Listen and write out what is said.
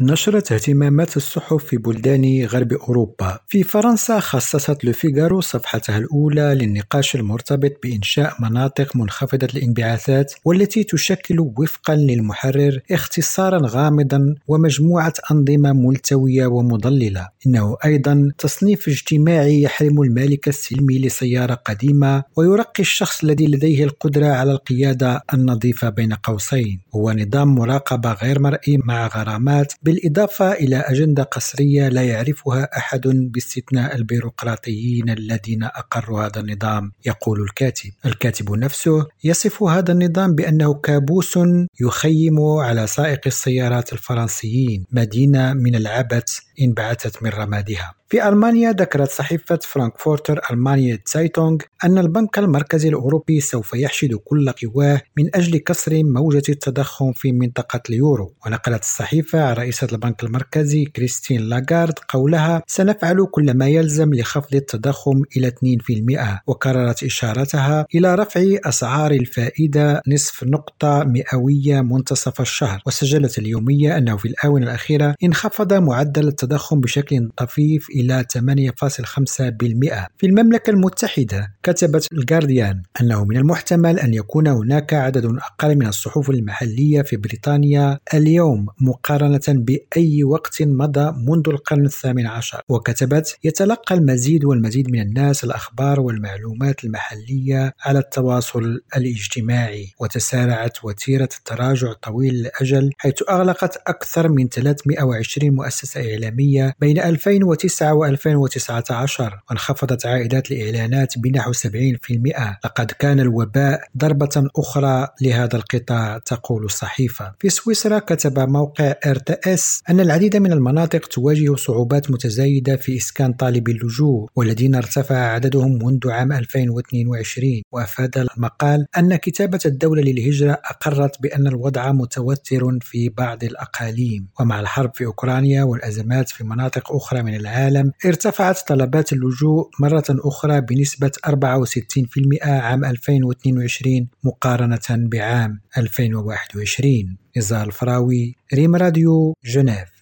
نشرت اهتمامات الصحف في بلدان غرب أوروبا. في فرنسا خصصت لوفيغارو صفحتها الأولى للنقاش المرتبط بإنشاء مناطق منخفضة الانبعاثات والتي تشكل وفقا للمحرر اختصارا غامضا ومجموعة أنظمة ملتوية ومضللة. إنه أيضا تصنيف اجتماعي يحرم المالك السلمي لسيارة قديمة ويرقي الشخص الذي لديه القدرة على القيادة النظيفة بين قوسين. هو نظام مراقبة غير مرئي مع غرامات بالإضافة إلى أجندة قسرية لا يعرفها أحد باستثناء البيروقراطيين الذين أقروا هذا النظام يقول الكاتب. الكاتب نفسه يصف هذا النظام بأنه كابوس يخيم على سائق السيارات الفرنسيين مدينة من العبث انبعثت من رمادها. في ألمانيا ذكرت صحيفة فرانكفورتر ألغماينه تسايتونغ أن البنك المركزي الأوروبي سوف يحشد كل قواه من أجل كسر موجة التضخم في منطقة اليورو. ونقلت الصحيفة عن رئيسة البنك المركزي كريستين لاغارد قولها سنفعل كل ما يلزم لخفض التضخم إلى 2% وكررت إشارتها إلى رفع أسعار الفائدة نصف نقطة مئوية منتصف الشهر. وسجلت اليومية أنه في الآونة الأخيرة انخفض معدل التضخم بشكل طفيف إلى 8.5% في المملكة المتحدة كتبت الجارديان أنه من المحتمل أن يكون هناك عدد أقل من الصحف المحلية في بريطانيا اليوم مقارنة بأي وقت مضى منذ القرن الثامن عشر. وكتبت يتلقى المزيد والمزيد من الناس الأخبار والمعلومات المحلية على التواصل الاجتماعي وتسارعت وتيرة التراجع طويل الأجل حيث أغلقت أكثر من 320 مؤسسة إعلامية بين 2009 و2019 وانخفضت عائدات الإعلانات بنحو 70% لقد كان الوباء ضربة أخرى لهذا القطاع تقول الصحيفة. في سويسرا كتب موقع ارتأس أن العديد من المناطق تواجه صعوبات متزايدة في إسكان طالبي اللجوء والذين ارتفع عددهم منذ عام 2022 وأفاد المقال أن كتابة الدولة للهجرة أقرت بأن الوضع متوتر في بعض الأقاليم. ومع الحرب في أوكرانيا والأزمات في مناطق أخرى من العالم ارتفعت طلبات اللجوء مرة أخرى بنسبة 64% عام 2022 مقارنة بعام 2021 نزار الفراوي ريم راديو Genève.